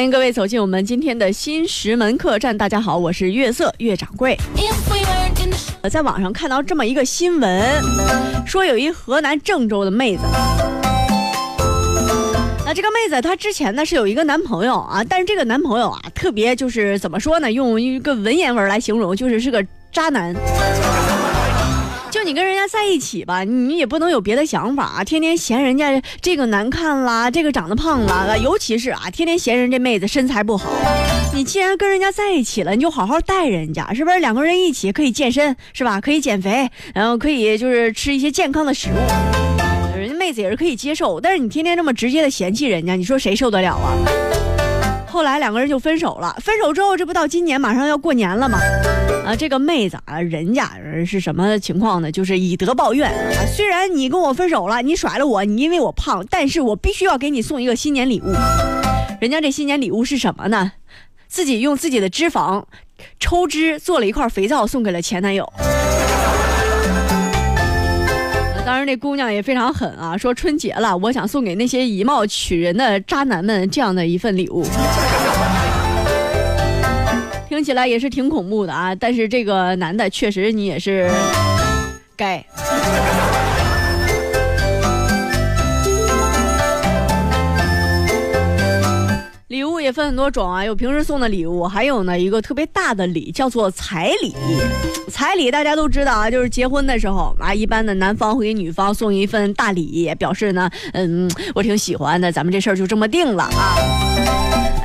欢迎各位走进我们今天的新石门客栈。大家好，我是月色月掌柜。呃在网上看到这么一个新闻，说有一河南郑州的妹子。那这个妹子她之前呢是有一个男朋友啊，但是这个男朋友啊特别就是怎么说呢？用一个文言文来形容，就是是个渣男。就你跟人家在一起吧，你也不能有别的想法，天天嫌人家这个难看啦，这个长得胖啦，尤其是啊，天天嫌人这妹子身材不好。你既然跟人家在一起了，你就好好待人家，是不是？两个人一起可以健身，是吧？可以减肥，然后可以就是吃一些健康的食物，人家妹子也是可以接受。但是你天天这么直接的嫌弃人家，你说谁受得了啊？后来两个人就分手了。分手之后，这不到今年马上要过年了吗？啊，这个妹子啊，人家是什么情况呢？就是以德报怨啊。虽然你跟我分手了，你甩了我，你因为我胖，但是我必须要给你送一个新年礼物。人家这新年礼物是什么呢？自己用自己的脂肪抽脂做了一块肥皂，送给了前男友。当然，这姑娘也非常狠啊！说春节了，我想送给那些以貌取人的渣男们这样的一份礼物。听起来也是挺恐怖的啊！但是这个男的确实你也是该。礼物也分很多种啊，有平时送的礼物，还有呢一个特别大的礼，叫做彩礼。彩礼大家都知道啊，就是结婚的时候啊，一般的男方会给女方送一份大礼，表示呢，嗯，我挺喜欢的，咱们这事儿就这么定了啊。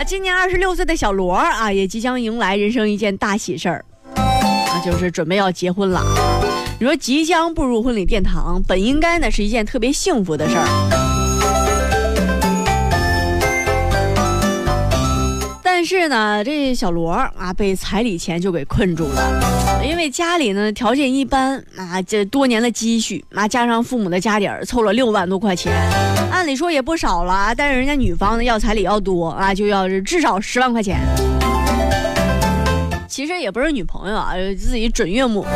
今年二十六岁的小罗啊，也即将迎来人生一件大喜事儿，啊，就是准备要结婚了。你说即将步入婚礼殿堂，本应该呢是一件特别幸福的事儿。是呢，这小罗啊，被彩礼钱就给困住了，因为家里呢条件一般啊，这多年的积蓄啊，加上父母的家底儿，凑了六万多块钱，按理说也不少了。但是人家女方呢要彩礼要多啊，就要至少十万块钱。其实也不是女朋友啊，自己准岳母嘛。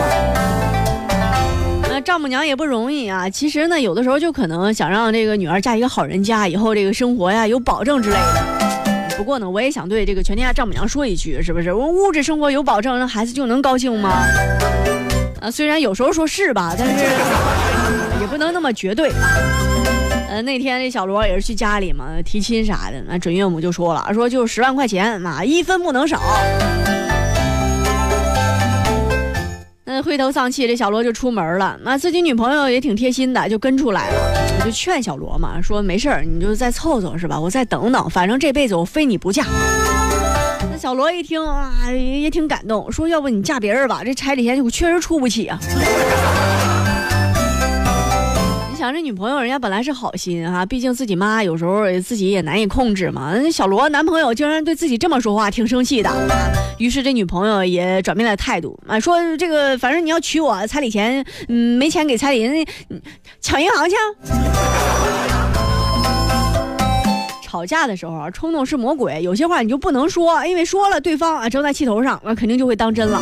那丈母娘也不容易啊。其实呢，有的时候就可能想让这个女儿嫁一个好人家，以后这个生活呀有保证之类的。不过呢，我也想对这个全天下丈母娘说一句，是不是？我物质生活有保证，那孩子就能高兴吗？啊，虽然有时候说是吧，但是也不能那么绝对。呃，那天这小罗也是去家里嘛提亲啥的，那准岳母就说了，说就十万块钱啊，一分不能少。那灰头丧气，这小罗就出门了。那自己女朋友也挺贴心的，就跟出来了。就劝小罗嘛，说没事儿，你就再凑凑是吧？我再等等，反正这辈子我非你不嫁。那小罗一听啊，也挺感动，说要不你嫁别人吧，这彩礼钱我确实出不起啊。你想这女朋友，人家本来是好心哈，毕竟自己妈有时候自己也难以控制嘛。那小罗男朋友竟然对自己这么说话，挺生气的。于是这女朋友也转变了态度啊，说这个反正你要娶我，彩礼钱嗯没钱给彩礼，那抢银行去。吵架的时候啊，冲动是魔鬼，有些话你就不能说，因为说了对方啊正在气头上，那肯定就会当真了。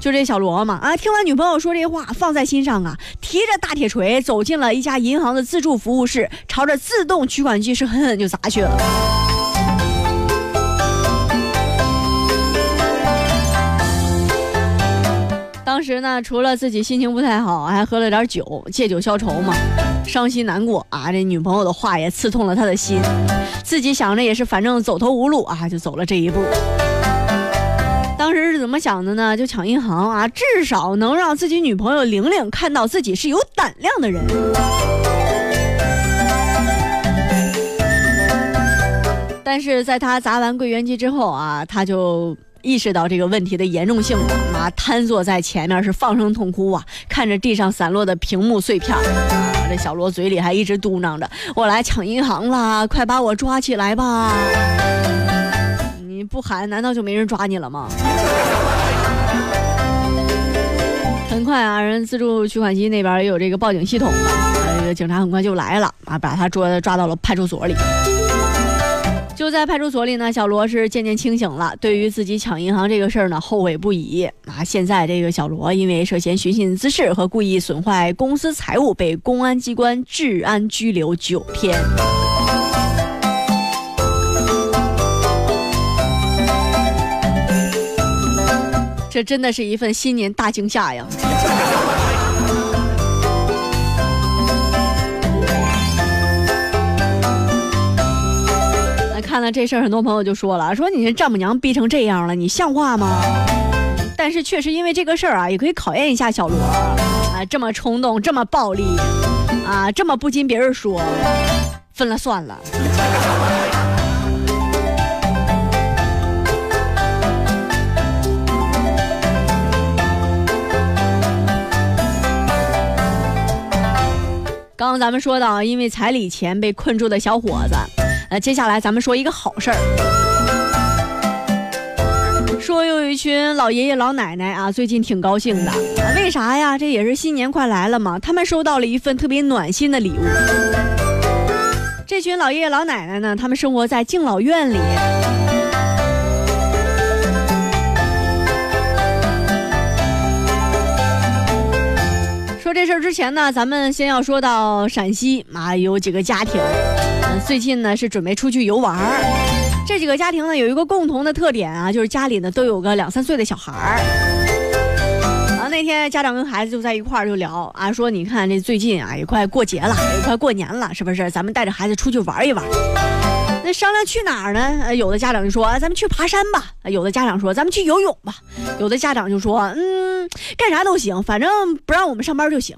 就这小罗嘛，啊，听完女朋友说这话，放在心上啊，提着大铁锤走进了一家银行的自助服务室，朝着自动取款机是狠狠就砸去了。时呢，除了自己心情不太好，还喝了点酒，借酒消愁嘛，伤心难过啊。这女朋友的话也刺痛了他的心，自己想着也是，反正走投无路啊，就走了这一步。当时是怎么想的呢？就抢银行啊，至少能让自己女朋友玲玲看到自己是有胆量的人。但是在他砸完柜员机之后啊，他就意识到这个问题的严重性了，妈瘫坐在前面是放声痛哭啊，看着地上散落的屏幕碎片，这小罗嘴里还一直嘟囔着：“我来抢银行了，快把我抓起来吧！”你不喊，难道就没人抓你了吗？很快啊，人自助取款机那边也有这个报警系统了，这个警察很快就来了啊，把他抓抓到了派出所里。就在派出所里呢，小罗是渐渐清醒了，对于自己抢银行这个事儿呢，后悔不已啊！现在这个小罗因为涉嫌寻衅滋事和故意损坏公私财物，被公安机关治安拘留九天。这真的是一份新年大惊吓呀！看到这事儿，很多朋友就说了：“说你这丈母娘逼成这样了，你像话吗？”但是确实因为这个事儿啊，也可以考验一下小罗啊，这么冲动，这么暴力啊，这么不经别人说，分了算了。刚刚咱们说到，因为彩礼钱被困住的小伙子。那接下来咱们说一个好事儿，说有一群老爷爷老奶奶啊，最近挺高兴的，为啥呀？这也是新年快来了嘛，他们收到了一份特别暖心的礼物。这群老爷爷老奶奶呢，他们生活在敬老院里。说这事儿之前呢，咱们先要说到陕西啊，有几个家庭。最近呢是准备出去游玩儿，这几个家庭呢有一个共同的特点啊，就是家里呢都有个两三岁的小孩儿。啊，那天家长跟孩子就在一块儿就聊啊，说你看这最近啊也快过节了，也快过年了，是不是？咱们带着孩子出去玩一玩。那商量去哪儿呢？有的家长就说咱们去爬山吧。有的家长说咱们去游泳吧。有的家长就说嗯，干啥都行，反正不让我们上班就行。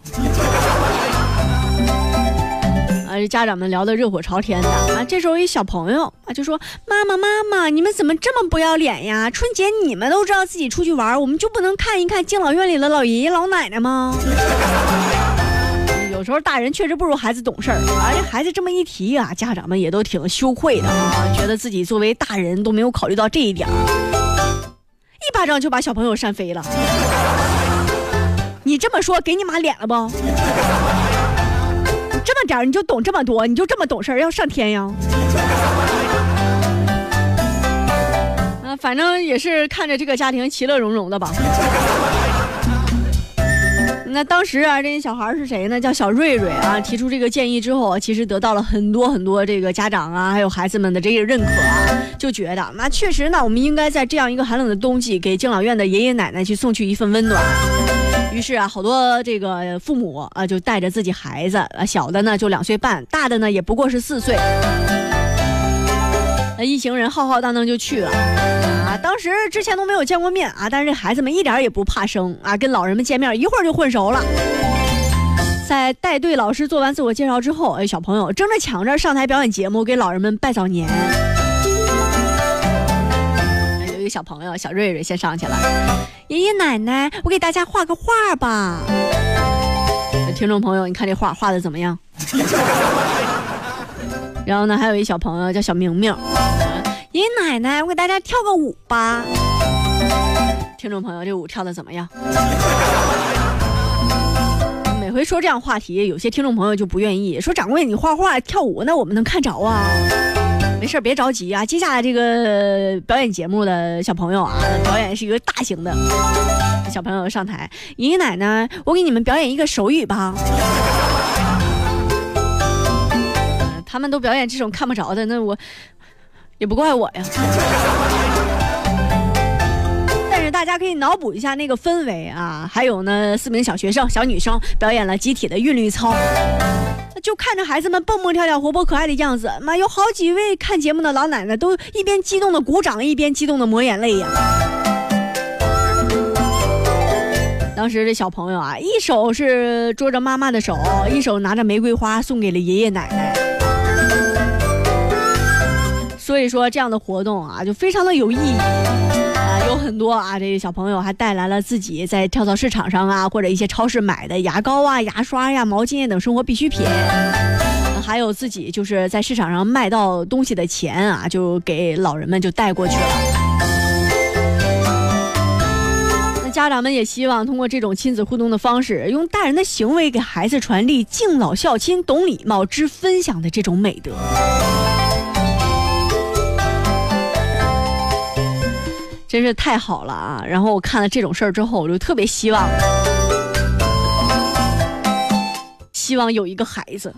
这家长们聊得热火朝天的啊！这时候一小朋友啊就说：“妈妈妈妈，你们怎么这么不要脸呀？春节你们都知道自己出去玩，我们就不能看一看敬老院里的老爷爷老奶奶吗？”有时候大人确实不如孩子懂事儿啊！这孩子这么一提啊，家长们也都挺羞愧的啊，觉得自己作为大人都没有考虑到这一点儿一巴掌就把小朋友扇飞了。你这么说，给你妈脸了不？这么点儿你就懂这么多，你就这么懂事儿，要上天呀？啊，反正也是看着这个家庭其乐融融的吧。那当时啊，这些小孩是谁呢？叫小瑞瑞啊。提出这个建议之后，其实得到了很多很多这个家长啊，还有孩子们的这个认可啊，就觉得那确实呢，我们应该在这样一个寒冷的冬季，给敬老院的爷爷奶奶去送去一份温暖。于是啊，好多这个父母啊，就带着自己孩子，啊，小的呢就两岁半，大的呢也不过是四岁，那一行人浩浩荡荡就去了啊。当时之前都没有见过面啊，但是这孩子们一点也不怕生啊，跟老人们见面一会儿就混熟了。在带队老师做完自我介绍之后，哎，小朋友争着抢着上台表演节目，给老人们拜早年。小朋友小瑞瑞先上去了。爷爷奶奶，我给大家画个画吧。听众朋友，你看这画画的怎么样？然后呢，还有一小朋友叫小明明。爷爷奶奶，我给大家跳个舞吧。听众朋友，这舞跳的怎么样？每回说这样话题，有些听众朋友就不愿意，说掌柜你画画跳舞，那我们能看着啊？没事别着急啊！接下来这个表演节目的小朋友啊，表演是一个大型的。小朋友上台，爷爷奶奶，我给你们表演一个手语吧。他们都表演这种看不着的，那我也不怪我呀。但是大家可以脑补一下那个氛围啊！还有呢，四名小学生、小女生表演了集体的韵律操。就看着孩子们蹦蹦跳跳、活泼可爱的样子，妈，有好几位看节目的老奶奶都一边激动的鼓掌，一边激动的抹眼泪呀。当时这小朋友啊，一手是捉着妈妈的手，一手拿着玫瑰花送给了爷爷奶奶。所以说，这样的活动啊，就非常的有意义。多啊，这个小朋友还带来了自己在跳蚤市场上啊，或者一些超市买的牙膏啊、牙刷呀、毛巾等生活必需品，还有自己就是在市场上卖到东西的钱啊，就给老人们就带过去了。那家长们也希望通过这种亲子互动的方式，用大人的行为给孩子传递敬老孝亲、懂礼貌、知分享的这种美德。真是太好了啊！然后我看了这种事儿之后，我就特别希望，希望有一个孩子。